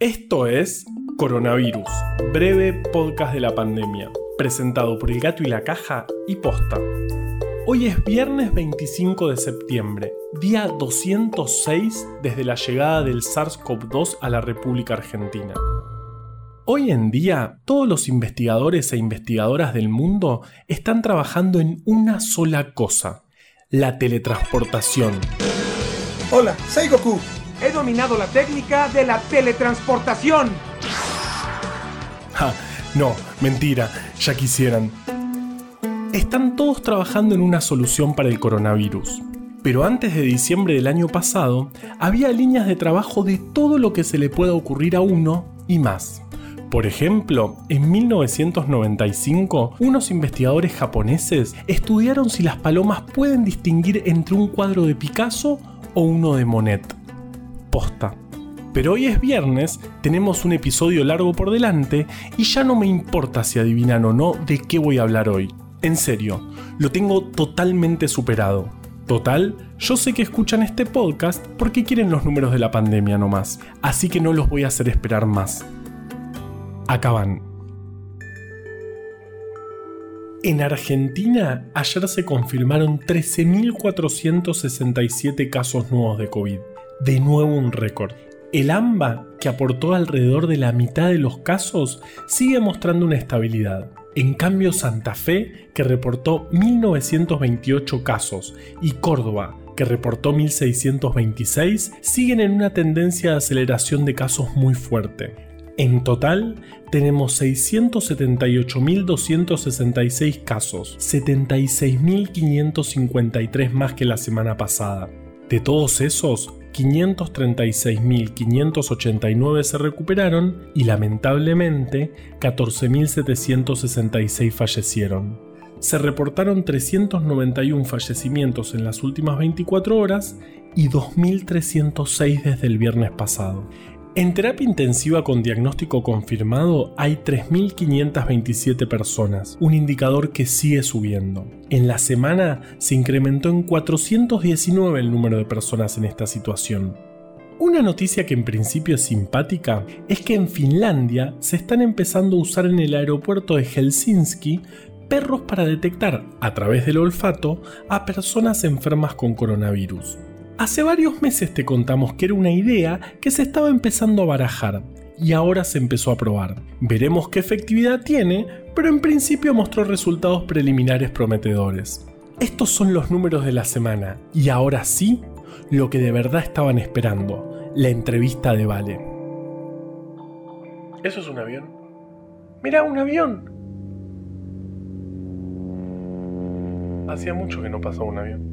Esto es Coronavirus, breve podcast de la pandemia, presentado por El Gato y la Caja y Posta. Hoy es viernes 25 de septiembre, día 206 desde la llegada del SARS-CoV-2 a la República Argentina. Hoy en día, todos los investigadores e investigadoras del mundo están trabajando en una sola cosa, la teletransportación. Hola, soy Goku. He dominado la técnica de la teletransportación. Ja, no, mentira, ya quisieran. Están todos trabajando en una solución para el coronavirus. Pero antes de diciembre del año pasado, había líneas de trabajo de todo lo que se le pueda ocurrir a uno y más. Por ejemplo, en 1995, unos investigadores japoneses estudiaron si las palomas pueden distinguir entre un cuadro de Picasso o uno de Monet. Pero hoy es viernes, tenemos un episodio largo por delante y ya no me importa si adivinan o no de qué voy a hablar hoy. En serio, lo tengo totalmente superado. Total, yo sé que escuchan este podcast porque quieren los números de la pandemia nomás, así que no los voy a hacer esperar más. Acaban. En Argentina, ayer se confirmaron 13.467 casos nuevos de COVID. De nuevo un récord. El AMBA, que aportó alrededor de la mitad de los casos, sigue mostrando una estabilidad. En cambio, Santa Fe, que reportó 1.928 casos, y Córdoba, que reportó 1.626, siguen en una tendencia de aceleración de casos muy fuerte. En total, tenemos 678.266 casos, 76.553 más que la semana pasada. De todos esos, 536.589 se recuperaron y lamentablemente 14.766 fallecieron. Se reportaron 391 fallecimientos en las últimas 24 horas y 2.306 desde el viernes pasado. En terapia intensiva con diagnóstico confirmado hay 3.527 personas, un indicador que sigue subiendo. En la semana se incrementó en 419 el número de personas en esta situación. Una noticia que en principio es simpática es que en Finlandia se están empezando a usar en el aeropuerto de Helsinki perros para detectar, a través del olfato, a personas enfermas con coronavirus. Hace varios meses te contamos que era una idea que se estaba empezando a barajar y ahora se empezó a probar. Veremos qué efectividad tiene, pero en principio mostró resultados preliminares prometedores. Estos son los números de la semana y ahora sí, lo que de verdad estaban esperando, la entrevista de Vale. ¿Eso es un avión? Mira, un avión. Hacía mucho que no pasaba un avión.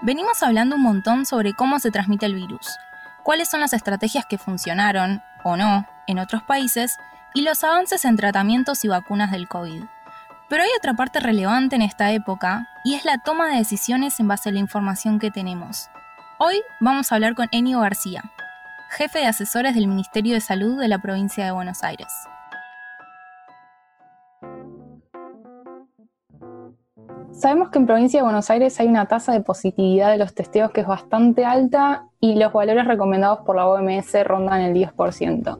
Venimos hablando un montón sobre cómo se transmite el virus, cuáles son las estrategias que funcionaron, o no, en otros países, y los avances en tratamientos y vacunas del COVID. Pero hay otra parte relevante en esta época, y es la toma de decisiones en base a la información que tenemos. Hoy vamos a hablar con Enio García, jefe de asesores del Ministerio de Salud de la provincia de Buenos Aires. Sabemos que en provincia de Buenos Aires hay una tasa de positividad de los testeos que es bastante alta y los valores recomendados por la OMS rondan el 10%.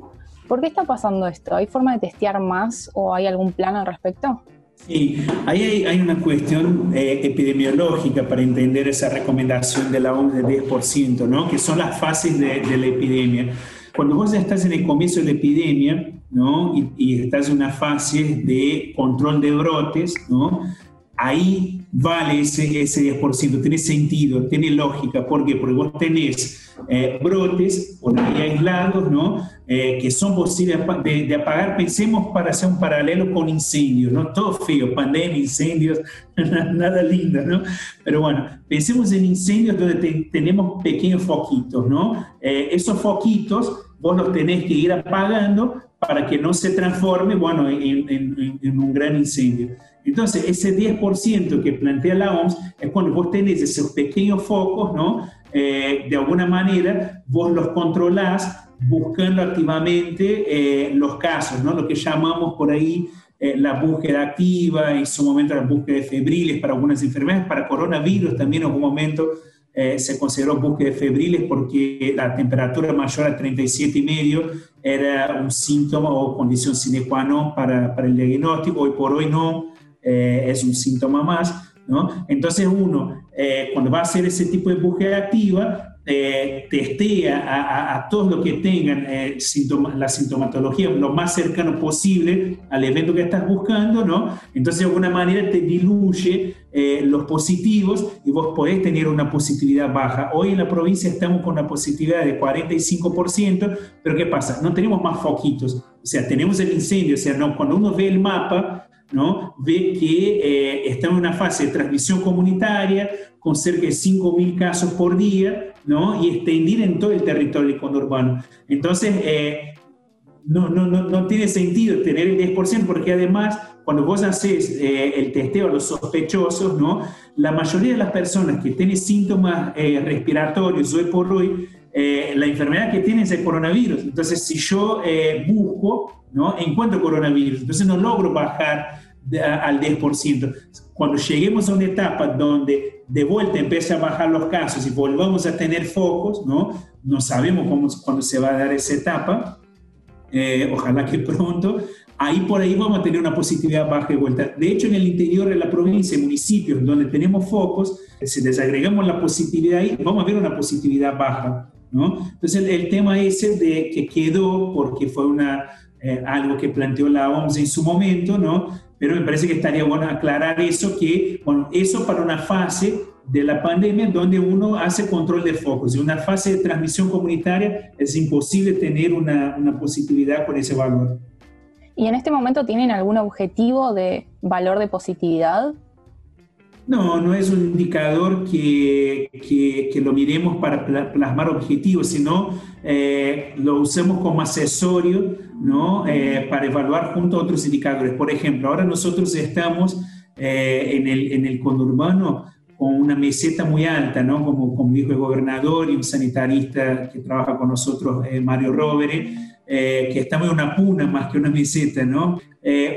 ¿Por qué está pasando esto? ¿Hay forma de testear más o hay algún plan al respecto? Sí, ahí hay, una cuestión eh, epidemiológica para entender esa recomendación de la OMS del 10%, ¿no? que son las fases de, la epidemia. Cuando vos ya estás en el comienzo de la epidemia ¿no? y, y estás en una fase de control de brotes, ¿no? Ahí vale ese, ese 10%, tiene sentido, tiene lógica. ¿Por qué? Porque vos tenés eh, brotes por ahí aislados, ¿no? Eh, que son posibles de, apagar. Pensemos para hacer un paralelo con incendios, ¿no? Todo feo, pandemia, incendios, nada lindo, ¿no? Pero bueno, pensemos en incendios donde tenemos pequeños foquitos, ¿no? Eh, esos foquitos vos los tenés que ir apagando para que no se transforme, bueno, en, en un gran incendio. Entonces, ese 10% que plantea la OMS es cuando vos tenés esos pequeños focos, ¿no? Eh, de alguna manera, vos los controlás buscando activamente eh, los casos, ¿no? Lo que llamamos por ahí eh, la búsqueda activa, en su momento la búsqueda de febriles para algunas enfermedades, para coronavirus también en algún momento eh, se consideró búsqueda febriles porque la temperatura mayor a 37,5 era un síntoma o condición sine qua non para, para el diagnóstico. Hoy por hoy no, eh, es un síntoma más. ¿no? Entonces uno, eh, cuando va a hacer ese tipo de búsqueda activa, eh, testea a, a, todos los que tengan eh, la sintomatología lo más cercano posible al evento que estás buscando, ¿no? Entonces, de alguna manera te diluye los positivos y vos podés tener una positividad baja. Hoy en la provincia estamos con una positividad de 45%, pero ¿qué pasa? No tenemos más foquitos, o sea, tenemos el incendio, o sea, no, cuando uno ve el mapa, ¿no? ve que eh, está en una fase de transmisión comunitaria con cerca de 5.000 casos por día ¿no? y extendida en todo el territorio conurbano. Entonces, eh, no, no, no, no, tiene sentido tener el 10% porque además cuando vos haces eh, el testeo a los sospechosos, ¿no? la mayoría de las personas que tienen síntomas respiratorios hoy por hoy, la enfermedad que tienen es el coronavirus. Entonces, si yo busco ¿no? Encuentro coronavirus, entonces no logro bajar al 10%. Cuando lleguemos a una etapa donde de vuelta empiece a bajar los casos y volvamos a tener focos, ¿no? No sabemos cómo, cuándo se va a dar esa etapa, eh, ojalá que pronto, ahí por ahí vamos a tener una positividad baja de vuelta. De hecho, en el interior de la provincia, municipios donde tenemos focos, si desagregamos la positividad ahí, vamos a ver una positividad baja. ¿No? Entonces, el, el tema ese de que quedó porque fue una, eh, algo que planteó la OMS en su momento, ¿no? Pero me parece que estaría bueno aclarar eso, que, bueno, eso para una fase de la pandemia donde uno hace control de focos. En una fase de transmisión comunitaria es imposible tener una, una positividad con ese valor. ¿Y en este momento tienen algún objetivo de valor de positividad? No, no es un indicador que, que, lo miremos para plasmar objetivos, sino eh, lo usemos como accesorio ¿no? Eh, para evaluar junto a otros indicadores. Por ejemplo, ahora nosotros estamos eh, en, el, en el conurbano con una meseta muy alta, ¿no? como, como dijo el gobernador y un sanitarista que trabaja con nosotros, Mario Rovere, que estamos en una puna más que una meseta, ¿no?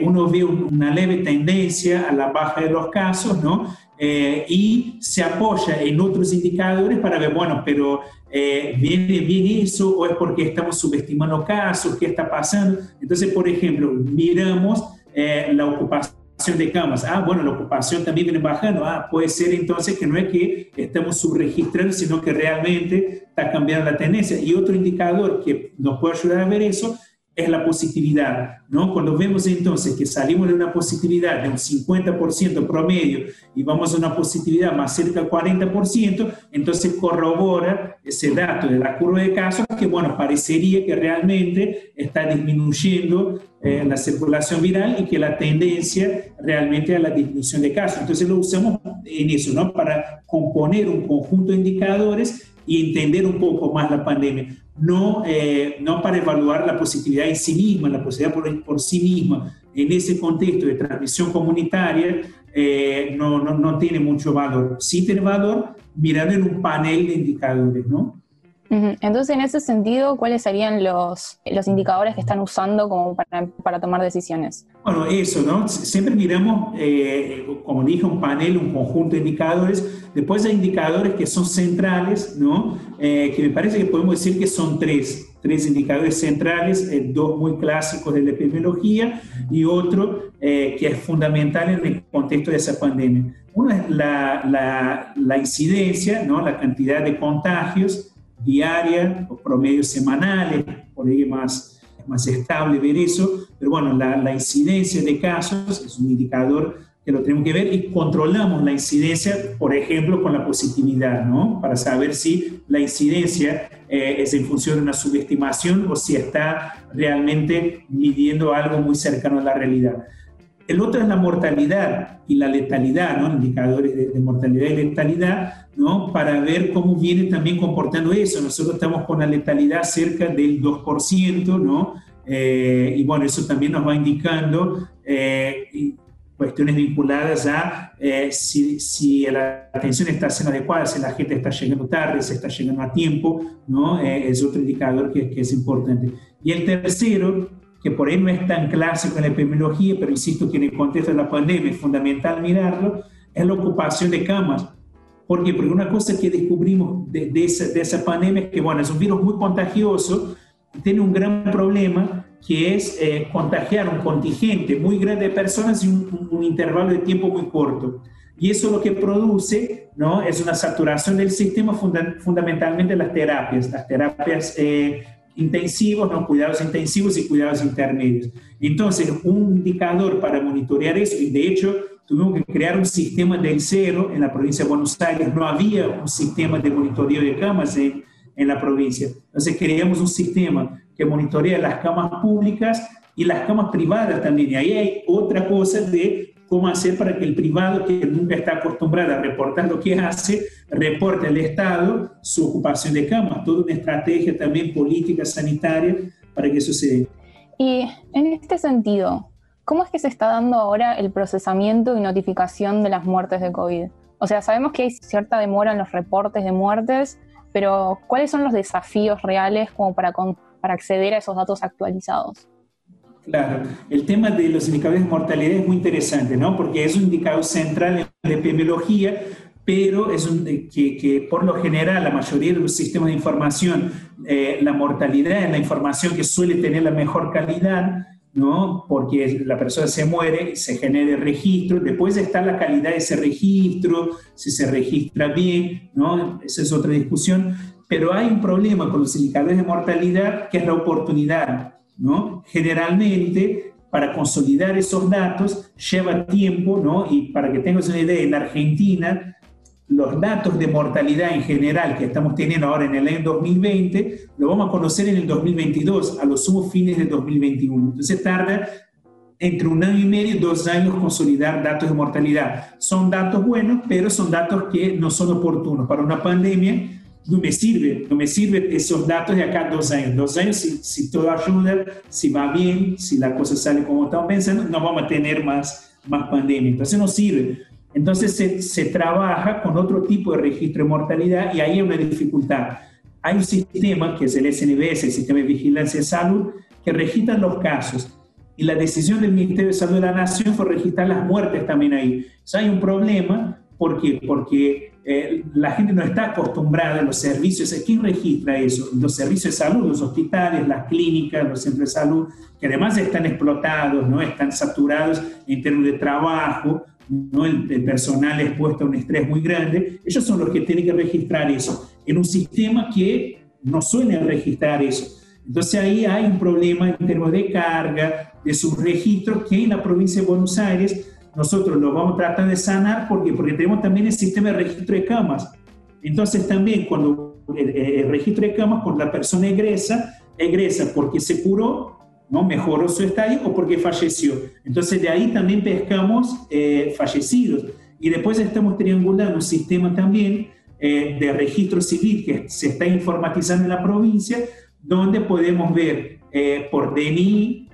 uno ve una leve tendencia a la baja de los casos, ¿no? Eh, y se apoya en otros indicadores para ver, bueno, pero eh, ¿viene bien eso o es porque estamos subestimando casos? ¿Qué está pasando? Entonces, por ejemplo, miramos eh, la ocupación de camas. Ah, bueno, la ocupación también viene bajando. Ah, puede ser entonces que no es que estamos subregistrando, sino que realmente está cambiando la tendencia. Y otro indicador que nos puede ayudar a ver eso es la positividad, ¿no? Cuando vemos entonces que salimos de una positividad de un 50% promedio y vamos a una positividad más cerca del 40%, entonces corrobora ese dato de la curva de casos que, bueno, parecería que realmente está disminuyendo eh, la circulación viral y que la tendencia realmente a la disminución de casos. Entonces lo usamos en eso, ¿no? Para componer un conjunto de indicadores y entender un poco más la pandemia no, eh, no para evaluar la positividad en sí misma, la positividad por, por sí misma, en ese contexto de transmisión comunitaria, eh, no, no, no, tiene mucho valor. Sí tiene valor mirando en un panel de indicadores, ¿no? Entonces, en ese sentido, ¿cuáles serían los, los indicadores que están usando como para, para tomar decisiones? Bueno, eso, ¿no? Siempre miramos, eh, como dije, un panel, un conjunto de indicadores. Después hay indicadores que son centrales, ¿no? Eh, que me parece que podemos decir que son tres, tres indicadores centrales, eh, dos muy clásicos de la epidemiología y otro que es fundamental en el contexto de esa pandemia. Uno es la, la, la incidencia, ¿no? La cantidad de contagios diaria, o promedios semanales, por ahí más, más estable ver eso, pero bueno, la, la, incidencia de casos es un indicador que lo tenemos que ver y controlamos la incidencia, por ejemplo, con la positividad, ¿no? Para saber si la incidencia eh, es en función de una subestimación o si está realmente midiendo algo muy cercano a la realidad. El otro es la mortalidad y la letalidad, ¿no? indicadores de, mortalidad y letalidad, ¿no? para ver cómo viene también comportando eso. Nosotros estamos con la letalidad cerca del 2%, ¿no? Eh, y bueno, eso también nos va indicando eh, cuestiones vinculadas a eh, si, si, la atención está siendo adecuada, si la gente está llegando tarde, si está llegando a tiempo, ¿no? es otro indicador que, que es importante. Y el tercero que por ahí no es tan clásico en la epidemiología, pero insisto que en el contexto de la pandemia es fundamental mirarlo, es la ocupación de camas. ¿Por qué? Porque una cosa que descubrimos de, esa, de esa pandemia es que, bueno, es un virus muy contagioso, tiene un gran problema que es eh, contagiar un contingente muy grande de personas en un, intervalo de tiempo muy corto. Y eso lo que produce ¿no? es una saturación del sistema, fundamentalmente las terapias, las terapias eh, intensivos, ¿no? cuidados intensivos y cuidados intermedios. Entonces, un indicador para monitorear eso, y de hecho tuvimos que crear un sistema del cero en la provincia de Buenos Aires, no había un sistema de monitoreo de camas en, en la provincia. Entonces creamos un sistema que monitorea las camas públicas y las camas privadas también. Y ahí hay otra cosa de cómo hacer para que el privado, que nunca está acostumbrado a reportar lo que hace, reporte al Estado su ocupación de camas. Toda una estrategia también política sanitaria para que eso se dé. Y en este sentido, ¿cómo es que se está dando ahora el procesamiento y notificación de las muertes de COVID? O sea, sabemos que hay cierta demora en los reportes de muertes, pero ¿cuáles son los desafíos reales como para, para acceder a esos datos actualizados? Claro, el tema de los indicadores de mortalidad es muy interesante, ¿no? Porque es un indicador central en la epidemiología, pero es un, eh, que, que, por lo general la mayoría de los sistemas de información, eh, la mortalidad en la información que suele tener la mejor calidad, ¿no? Porque la persona se muere, se genera el registro, después está la calidad de ese registro, si se registra bien, ¿no? Esa es otra discusión, pero hay un problema con los indicadores de mortalidad que es la oportunidad. Generalmente, para consolidar esos datos lleva tiempo, ¿no? Y para que tengas una idea, en Argentina, los datos de mortalidad en general que estamos teniendo ahora en el año 2020, lo vamos a conocer en el 2022, a los sumos fines del 2021. Entonces tarda entre un año y medio y dos años consolidar datos de mortalidad. Son datos buenos, pero son datos que no son oportunos. Para una pandemia, no me sirve, no me sirve esos datos de acá dos años. Dos años, si, si todo ayuda, si va bien, si la cosa sale como estamos pensando, no vamos a tener más, más pandemia. Entonces no sirve. Entonces se, se trabaja con otro tipo de registro de mortalidad y ahí hay una dificultad. Hay un sistema que es el SNBS, el Sistema de Vigilancia de Salud, que registra los casos. Y la decisión del Ministerio de Salud de la Nación fue registrar las muertes también ahí. O sea, hay un problema. ¿Por qué? Porque eh, la gente no está acostumbrada a los servicios. ¿Quién registra eso? Los servicios de salud, los hospitales, las clínicas, los centros de salud, que además están explotados, ¿no? están saturados en términos de trabajo, ¿no? el, el personal expuesto a un estrés muy grande. Ellos son los que tienen que registrar eso en un sistema que no suele registrar eso. Entonces ahí hay un problema en términos de carga, de subregistro, que en la provincia de Buenos Aires nosotros lo vamos a tratar de sanar porque, porque tenemos también el sistema de registro de camas. Entonces también cuando el, registro de camas, cuando la persona egresa, egresa porque se curó, ¿no? mejoró su estado o porque falleció. Entonces de ahí también pescamos eh, fallecidos. Y después estamos triangulando un sistema también eh, de registro civil que se está informatizando en la provincia, donde podemos ver eh, por DNI,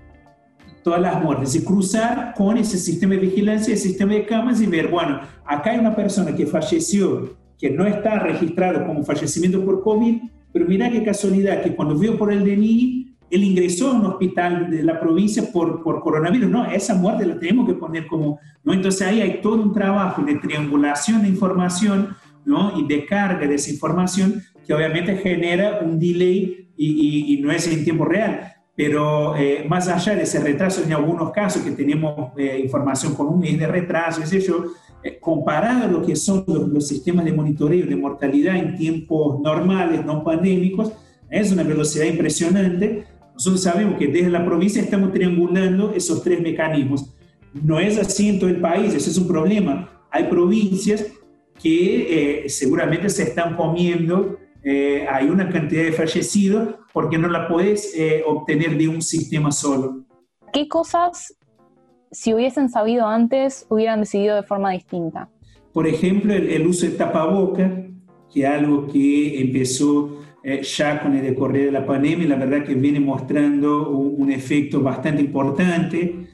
todas las muertes y cruzar con ese sistema de vigilancia, el sistema de camas y ver, bueno, acá hay una persona que falleció, que no está registrado como fallecimiento por COVID, pero mira qué casualidad que cuando vio por el DNI, él ingresó a un hospital de la provincia por, por coronavirus. No, esa muerte la tenemos que poner como, ¿no? Entonces ahí hay todo un trabajo de triangulación de información, ¿no? Y de carga de esa información que obviamente genera un delay y, y, y no es en tiempo real pero eh, más allá de ese retraso, en algunos casos que tenemos eh, información con un mes de retraso, sé yo, eh, comparado a lo que son los, sistemas de monitoreo de mortalidad en tiempos normales, no pandémicos, es una velocidad impresionante. Nosotros sabemos que desde la provincia estamos triangulando esos tres mecanismos. No es así en todo el país, ese es un problema. Hay provincias que seguramente se están comiendo eh, hay una cantidad de fallecidos porque no la puedes eh, obtener de un sistema solo. ¿Qué cosas, si hubiesen sabido antes, hubieran decidido de forma distinta? Por ejemplo, el, uso de tapaboca, que es algo que empezó eh, ya con el decorrer de la pandemia, y la verdad que viene mostrando un, efecto bastante importante.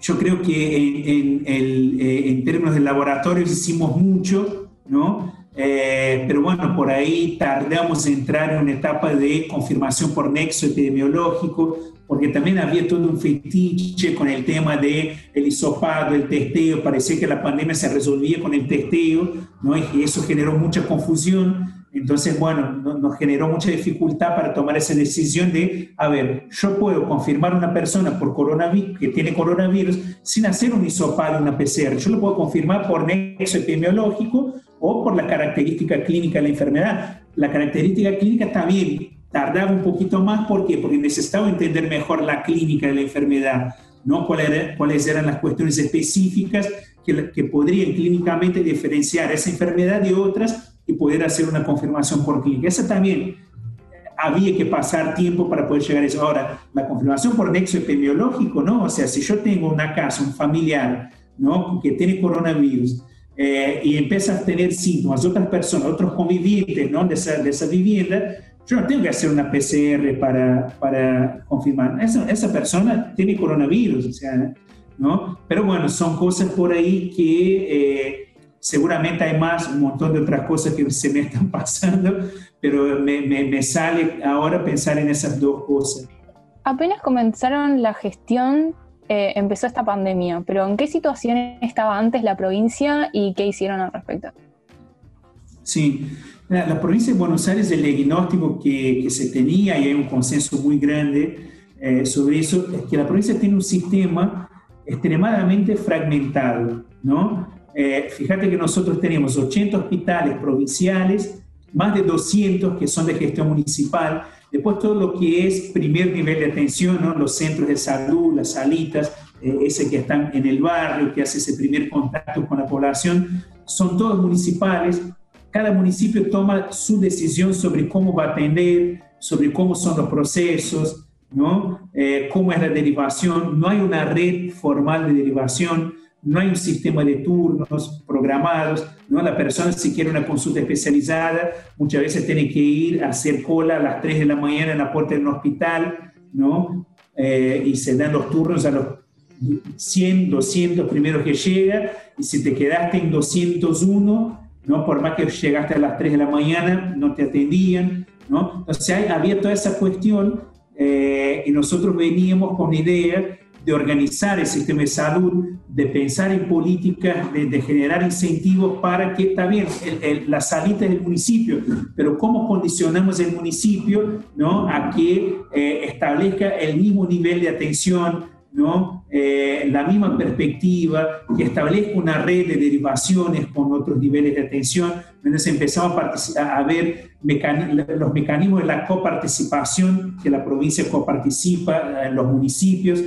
Yo creo que en, en, en términos de laboratorios hicimos mucho, ¿no? Eh, pero bueno, por ahí tardamos en entrar en una etapa de confirmación por nexo epidemiológico, porque también había todo un fetiche con el tema del el hisopado, el testeo, parecía que la pandemia se resolvía con el testeo, ¿no? y eso generó mucha confusión. Entonces, bueno, nos generó mucha dificultad para tomar esa decisión de, a ver, yo puedo confirmar una persona por coronavirus, que tiene coronavirus sin hacer un hisopado, una PCR. Yo lo puedo confirmar por nexo epidemiológico o por la característica clínica de la enfermedad. La característica clínica también tardaba un poquito más, ¿por qué? Porque necesitaba entender mejor la clínica de la enfermedad, ¿no? ¿Cuáles eran las cuestiones específicas que, que podrían clínicamente diferenciar esa enfermedad de otras y poder hacer una confirmación por clínica. Esa también había que pasar tiempo para poder llegar a eso. Ahora, la confirmación por nexo epidemiológico, ¿no? O sea, si yo tengo una casa, un familiar, ¿no? Que tiene coronavirus eh, y empieza a tener síntomas, otras personas, otros convivientes, ¿no? De esa, de esa vivienda, yo no tengo que hacer una PCR para, para confirmar. Esa, esa persona tiene coronavirus, o sea, ¿no? Pero bueno, son cosas por ahí que... Eh, seguramente hay más, un montón de otras cosas que se me están pasando, pero me, me, sale ahora pensar en esas dos cosas. Apenas comenzaron la gestión, eh, empezó esta pandemia, pero ¿en qué situación estaba antes la provincia y qué hicieron al respecto? Sí, la, provincia de Buenos Aires, el diagnóstico que, que, se tenía, y hay un consenso muy grande eh, sobre eso, es que la provincia tiene un sistema extremadamente fragmentado, ¿no? Eh, fíjate que nosotros tenemos 80 hospitales provinciales, más de 200 que son de gestión municipal, después todo lo que es primer nivel de atención, los centros de salud, las salitas, eh, ese que están en el barrio, que hace ese primer contacto con la población, son todos municipales. Cada municipio toma su decisión sobre cómo va a atender, sobre cómo son los procesos, ¿no? Eh, cómo es la derivación. No hay una red formal de derivación no hay un sistema de turnos programados, ¿no? La persona si quiere una consulta especializada, muchas veces tiene que ir a hacer cola a las 3 de la mañana en la puerta de un hospital, ¿no? Eh, y se dan los turnos a los 100, 200 primeros que llega, y si te quedaste en 201, ¿no? Por más que llegaste a las 3 de la mañana, no te atendían, ¿no? Entonces hay, había toda esa cuestión eh, y nosotros veníamos con idea de organizar el sistema de salud, de pensar en políticas, de, generar incentivos para que, está bien, la salida del municipio, pero cómo condicionamos el municipio ¿no? a que eh, establezca el mismo nivel de atención, ¿no? Eh, la misma perspectiva, que establezca una red de derivaciones con otros niveles de atención. Entonces empezamos a, a ver los mecanismos de la coparticipación, que la provincia coparticipa en los municipios,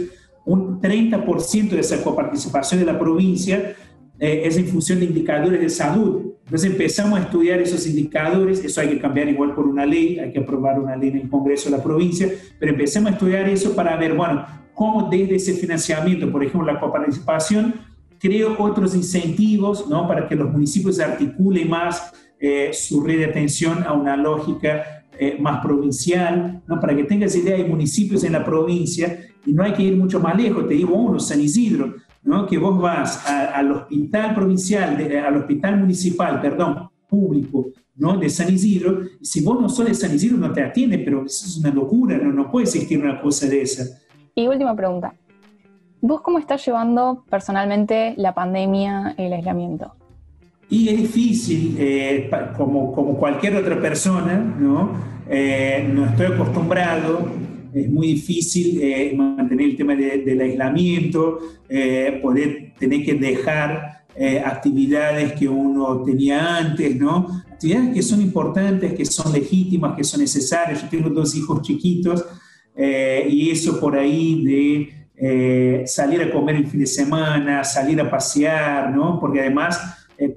un 30% de esa coparticipación de la provincia eh, es en función de indicadores de salud. Entonces empezamos a estudiar esos indicadores, eso hay que cambiar igual por una ley, hay que aprobar una ley en el Congreso de la provincia, pero empezamos a estudiar eso para ver, bueno, cómo desde ese financiamiento, por ejemplo, la coparticipación, creo otros incentivos ¿no? para que los municipios articulen más eh, su red de atención a una lógica eh, más provincial, ¿no? para que tengas idea, hay municipios en la provincia y no hay que ir mucho más lejos, te digo uno, San Isidro, ¿no? que vos vas al hospital provincial, al hospital municipal, perdón, público, ¿no? de San Isidro, si vos no sos de San Isidro no te atiende, pero eso es una locura, no, no puede existir una cosa de esa. Y última pregunta, ¿vos cómo estás llevando personalmente la pandemia, el aislamiento? Y es difícil, eh, como, como cualquier otra persona, ¿no? Eh, no estoy acostumbrado, es muy difícil eh, mantener el tema del aislamiento, eh, poder tener que dejar eh, actividades que uno tenía antes, ¿no? Actividades que son importantes, que son legítimas, que son necesarias. Yo tengo dos hijos chiquitos y eso por ahí de salir a comer el fin de semana, salir a pasear, ¿no? Porque además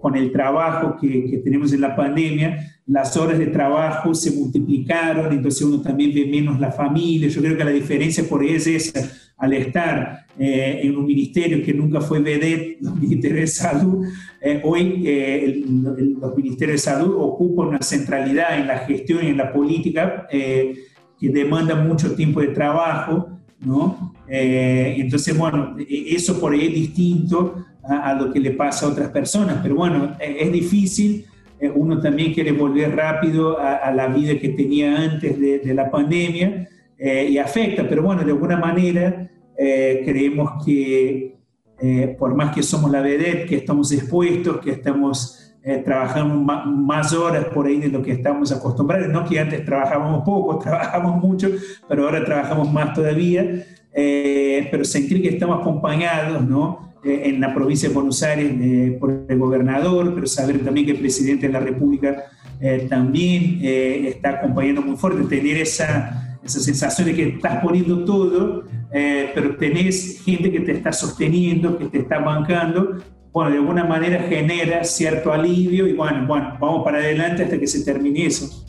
con el trabajo que, que tenemos en la pandemia, las horas de trabajo se multiplicaron, entonces uno también ve menos la familia. Yo creo que la diferencia por ahí es esa, al estar eh, en un ministerio que nunca fue vedette, los ministerios de salud, eh, hoy eh, los ministerios de salud ocupan una centralidad en la gestión y en la política que demanda mucho tiempo de trabajo, ¿no? entonces, bueno, eso por ahí es distinto a, a, lo que le pasa a otras personas, pero bueno, es difícil eh, uno también quiere volver rápido a, la vida que tenía antes de, la pandemia eh, y afecta, pero bueno, de alguna manera eh, creemos que por más que somos la vedette, que estamos expuestos, que estamos trabajando más horas por ahí de lo que estamos acostumbrados, no que antes trabajábamos poco, trabajamos mucho, pero ahora trabajamos más todavía, pero sentir que estamos acompañados, ¿no? Eh, en la provincia de Buenos Aires eh, por el gobernador, pero saber también que el presidente de la República eh, también está acompañando muy fuerte, tener esa, esa sensación de que estás poniendo todo, pero tenés gente que te está sosteniendo, que te está bancando, bueno, de alguna manera genera cierto alivio y bueno, bueno, vamos para adelante hasta que se termine eso.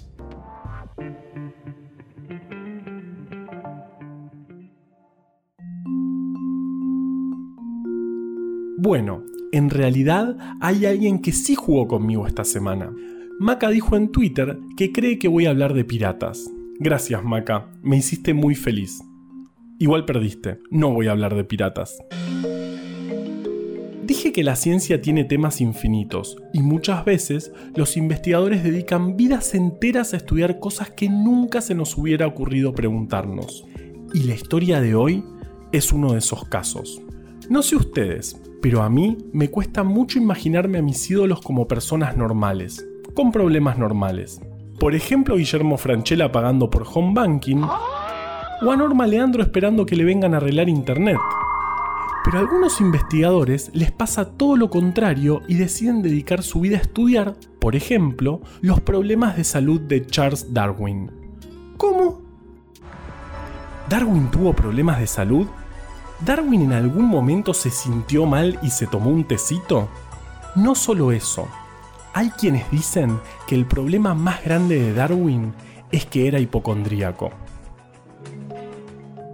Bueno, en realidad hay alguien que sí jugó conmigo esta semana. Maca dijo en Twitter que cree que voy a hablar de piratas. Gracias Maca, me hiciste muy feliz. Igual perdiste, no voy a hablar de piratas. Dije que la ciencia tiene temas infinitos y muchas veces los investigadores dedican vidas enteras a estudiar cosas que nunca se nos hubiera ocurrido preguntarnos. Y la historia de hoy es uno de esos casos. No sé ustedes, pero a mí me cuesta mucho imaginarme a mis ídolos como personas normales, con problemas normales. Por ejemplo, Guillermo Franchella pagando por home banking, o a Norma Leandro esperando que le vengan a arreglar internet. Pero a algunos investigadores les pasa todo lo contrario y deciden dedicar su vida a estudiar, por ejemplo, los problemas de salud de Charles Darwin. ¿Cómo? ¿Darwin tuvo problemas de salud? ¿Darwin en algún momento se sintió mal y se tomó un tecito? No solo eso, hay quienes dicen que el problema más grande de Darwin es que era hipocondríaco.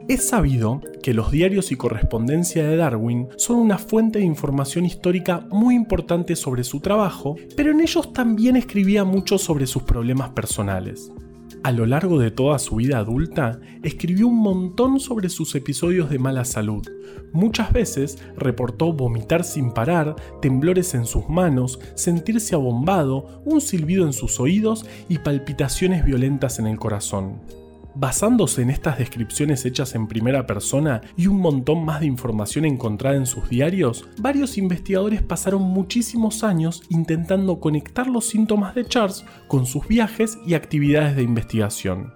Es sabido que los diarios y correspondencia de Darwin son una fuente de información histórica muy importante sobre su trabajo, pero en ellos también escribía mucho sobre sus problemas personales. A lo largo de toda su vida adulta, escribió un montón sobre sus episodios de mala salud. Muchas veces reportó vomitar sin parar, temblores en sus manos, sentirse abombado, un silbido en sus oídos y palpitaciones violentas en el corazón. Basándose en estas descripciones hechas en primera persona y un montón más de información encontrada en sus diarios, varios investigadores pasaron muchísimos años intentando conectar los síntomas de Charles con sus viajes y actividades de investigación.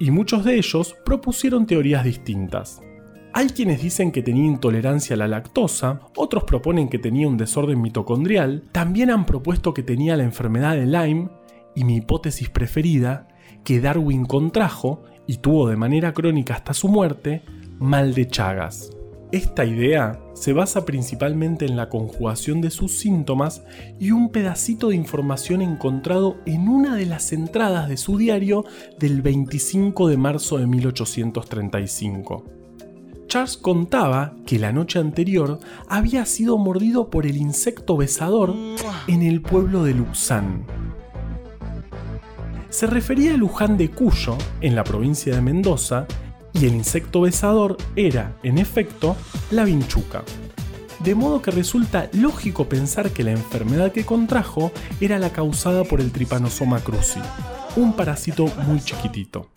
Y muchos de ellos propusieron teorías distintas. Hay quienes dicen que tenía intolerancia a la lactosa, otros proponen que tenía un desorden mitocondrial, también han propuesto que tenía la enfermedad de Lyme, y mi hipótesis preferida, que Darwin contrajo y tuvo de manera crónica hasta su muerte, mal de Chagas. Esta idea se basa principalmente en la conjugación de sus síntomas y un pedacito de información encontrado en una de las entradas de su diario del 25 de marzo de 1835. Charles contaba que la noche anterior había sido mordido por el insecto besador en el pueblo de Luxán, se refería a Luján de Cuyo, en la provincia de Mendoza, y el insecto besador era, en efecto, la vinchuca. De modo que resulta lógico pensar que la enfermedad que contrajo era la causada por el Trypanosoma cruzi, un parásito muy chiquitito.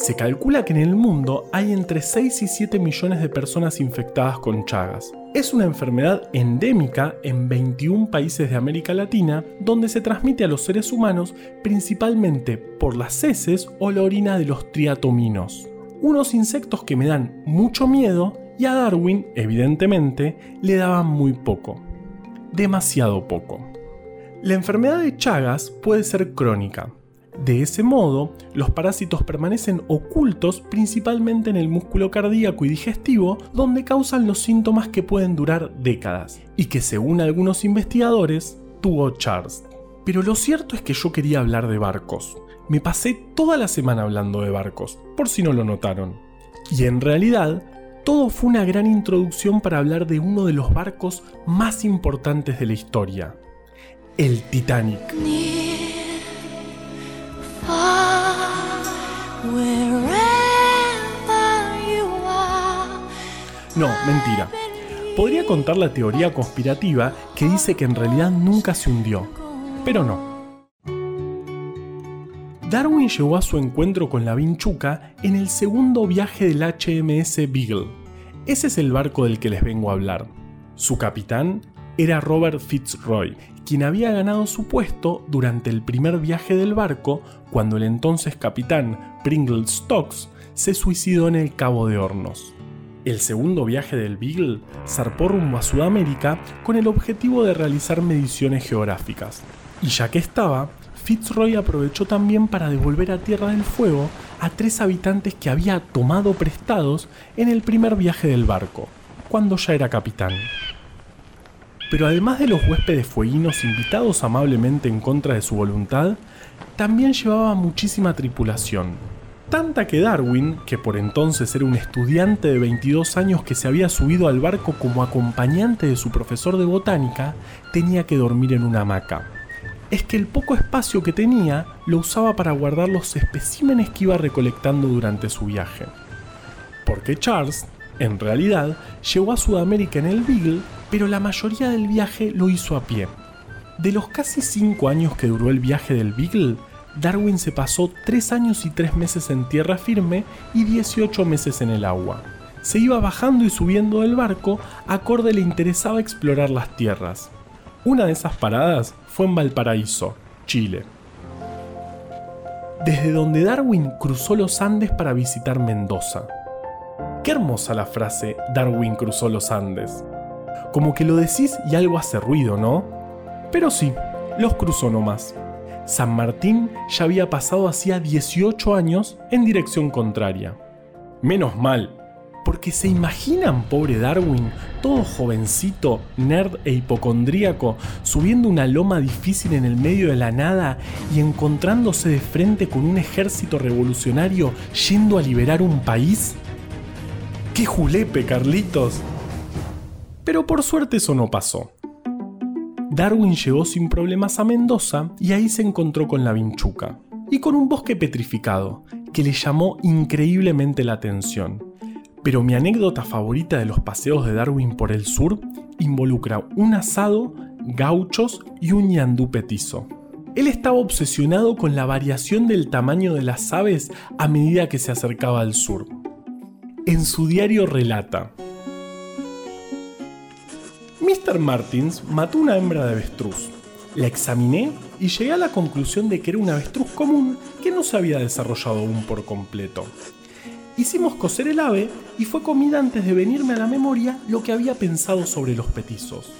Se calcula que en el mundo hay entre 6 y 7 millones de personas infectadas con Chagas. Es una enfermedad endémica en 21 países de América Latina donde se transmite a los seres humanos principalmente por las heces o la orina de los triatominos. Unos insectos que me dan mucho miedo y a Darwin, evidentemente, le daban muy poco. Demasiado poco. La enfermedad de Chagas puede ser crónica, de ese modo, los parásitos permanecen ocultos principalmente en el músculo cardíaco y digestivo, donde causan los síntomas que pueden durar décadas, y que según algunos investigadores, tuvo Charles. Pero lo cierto es que yo quería hablar de barcos. Me pasé toda la semana hablando de barcos, por si no lo notaron. Y en realidad, todo fue una gran introducción para hablar de uno de los barcos más importantes de la historia, el Titanic. No, mentira. Podría contar la teoría conspirativa que dice que en realidad nunca se hundió, pero no. Darwin llegó a su encuentro con la vinchuca en el segundo viaje del HMS Beagle. Ese es el barco del que les vengo a hablar. Su capitán era Robert Fitzroy, quien había ganado su puesto durante el primer viaje del barco cuando el entonces capitán Pringle Stokes se suicidó en el Cabo de Hornos. El segundo viaje del Beagle zarpó rumbo a Sudamérica con el objetivo de realizar mediciones geográficas. Y ya que estaba, Fitzroy aprovechó también para devolver a Tierra del Fuego a tres habitantes que había tomado prestados en el primer viaje del barco, cuando ya era capitán. Pero además de los huéspedes fueguinos invitados amablemente en contra de su voluntad, también llevaba muchísima tripulación, Tanta que Darwin, que por entonces era un estudiante de 22 años que se había subido al barco como acompañante de su profesor de botánica, tenía que dormir en una hamaca. Es que el poco espacio que tenía lo usaba para guardar los especímenes que iba recolectando durante su viaje. Porque Charles, en realidad, llegó a Sudamérica en el Beagle, pero la mayoría del viaje lo hizo a pie. De los casi 5 años que duró el viaje del Beagle, Darwin se pasó 3 años y 3 meses en tierra firme y 18 meses en el agua. Se iba bajando y subiendo del barco, acorde le interesaba explorar las tierras. Una de esas paradas fue en Valparaíso, Chile. Desde donde Darwin cruzó los Andes para visitar Mendoza. Qué hermosa la frase Darwin cruzó los Andes. Como que lo decís y algo hace ruido, ¿no? Pero sí, los cruzó nomás. San Martín ya había pasado hacía 18 años en dirección contraria. Menos mal, porque se imaginan, pobre Darwin, todo jovencito, nerd e hipocondríaco, subiendo una loma difícil en el medio de la nada y encontrándose de frente con un ejército revolucionario yendo a liberar un país? ¡Qué julepe, Carlitos! Pero por suerte eso no pasó. Darwin llegó sin problemas a Mendoza y ahí se encontró con la vinchuca y con un bosque petrificado que le llamó increíblemente la atención. Pero mi anécdota favorita de los paseos de Darwin por el sur involucra un asado, gauchos y un ñandú petizo. Él estaba obsesionado con la variación del tamaño de las aves a medida que se acercaba al sur. En su diario relata, Mr. Martins mató una hembra de avestruz. La examiné y llegué a la conclusión de que era una avestruz común que no se había desarrollado aún por completo. Hicimos cocer el ave y fue comida antes de venirme a la memoria lo que había pensado sobre los petizos.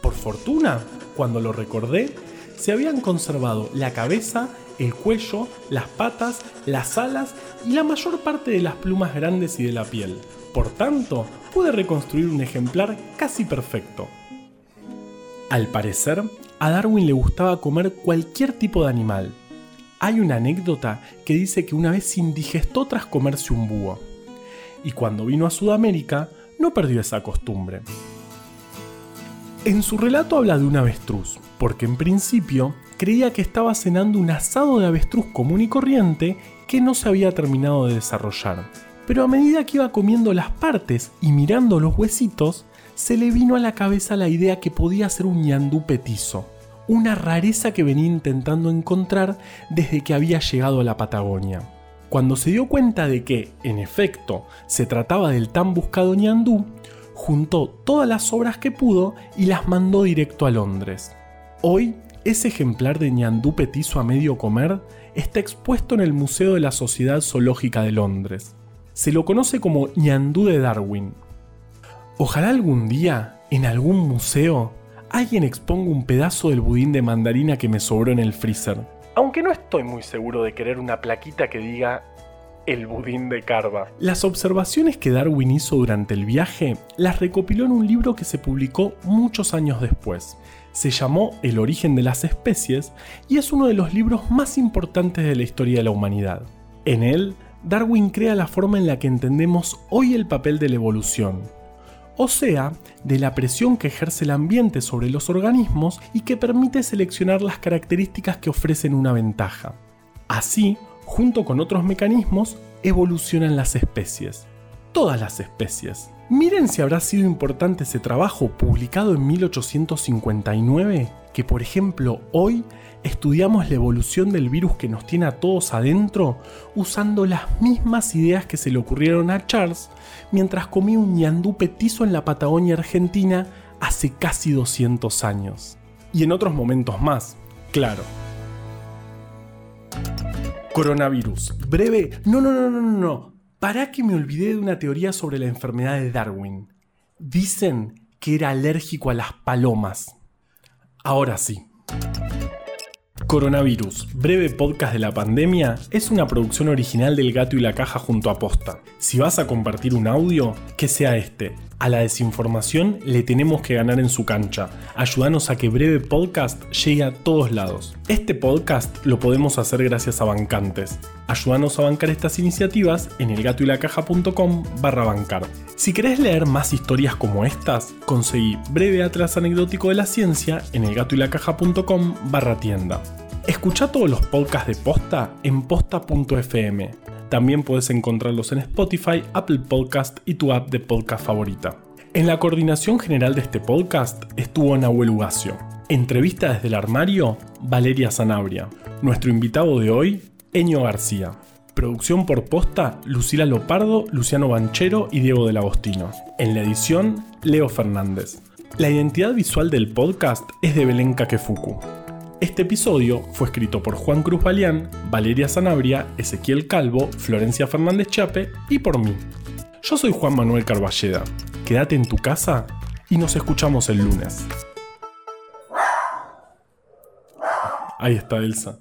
Por fortuna, cuando lo recordé, se habían conservado la cabeza, el cuello, las patas, las alas y la mayor parte de las plumas grandes y de la piel. Por tanto, pude reconstruir un ejemplar casi perfecto. Al parecer, a Darwin le gustaba comer cualquier tipo de animal. Hay una anécdota que dice que una vez indigestó tras comerse un búho. Y cuando vino a Sudamérica, no perdió esa costumbre. En su relato habla de un avestruz, porque en principio creía que estaba cenando un asado de avestruz común y corriente que no se había terminado de desarrollar pero a medida que iba comiendo las partes y mirando los huesitos, se le vino a la cabeza la idea que podía ser un ñandú petizo, una rareza que venía intentando encontrar desde que había llegado a la Patagonia. Cuando se dio cuenta de que, en efecto, se trataba del tan buscado ñandú, juntó todas las obras que pudo y las mandó directo a Londres. Hoy, ese ejemplar de ñandú petizo a medio comer está expuesto en el Museo de la Sociedad Zoológica de Londres se lo conoce como ñandú de Darwin. Ojalá algún día, en algún museo, alguien exponga un pedazo del budín de mandarina que me sobró en el freezer. Aunque no estoy muy seguro de querer una plaquita que diga el budín de Carva. Las observaciones que Darwin hizo durante el viaje las recopiló en un libro que se publicó muchos años después. Se llamó El origen de las especies y es uno de los libros más importantes de la historia de la humanidad. En él, Darwin crea la forma en la que entendemos hoy el papel de la evolución, o sea, de la presión que ejerce el ambiente sobre los organismos y que permite seleccionar las características que ofrecen una ventaja. Así, junto con otros mecanismos, evolucionan las especies. Todas las especies. Miren si habrá sido importante ese trabajo publicado en 1859, que por ejemplo hoy estudiamos la evolución del virus que nos tiene a todos adentro usando las mismas ideas que se le ocurrieron a Charles mientras comía un ñandú petizo en la Patagonia Argentina hace casi 200 años. Y en otros momentos más, claro. Coronavirus. Breve. No, no, no, no, no. Para que me olvidé de una teoría sobre la enfermedad de Darwin. Dicen que era alérgico a las palomas. Ahora sí. Coronavirus, breve podcast de la pandemia, es una producción original del Gato y la Caja junto a Posta. Si vas a compartir un audio, que sea este. A la desinformación le tenemos que ganar en su cancha. Ayúdanos a que Breve Podcast llegue a todos lados. Este podcast lo podemos hacer gracias a bancantes. Ayúdanos a bancar estas iniciativas en elgatoylacaja.com barra bancar. Si querés leer más historias como estas, conseguí Breve Atlas Anecdótico de la Ciencia en elgatoylacaja.com barra tienda. Escucha todos los podcasts de Posta en posta.fm. También puedes encontrarlos en Spotify, Apple Podcast y tu app de podcast favorita. En la coordinación general de este podcast estuvo Nahuel Ugacio. Entrevista desde el armario, Valeria Sanabria. Nuestro invitado de hoy, Eño García. Producción por posta, Lucila Lopardo, Luciano Banchero y Diego del Agostino. En la edición, Leo Fernández. La identidad visual del podcast es de Belén Kakefuku. Este episodio fue escrito por Juan Cruz Balián, Valeria Sanabria, Ezequiel Calvo, Florencia Fernández Chape y por mí. Yo soy Juan Manuel Carballeda. Quédate en tu casa y nos escuchamos el lunes. Ahí está Elsa.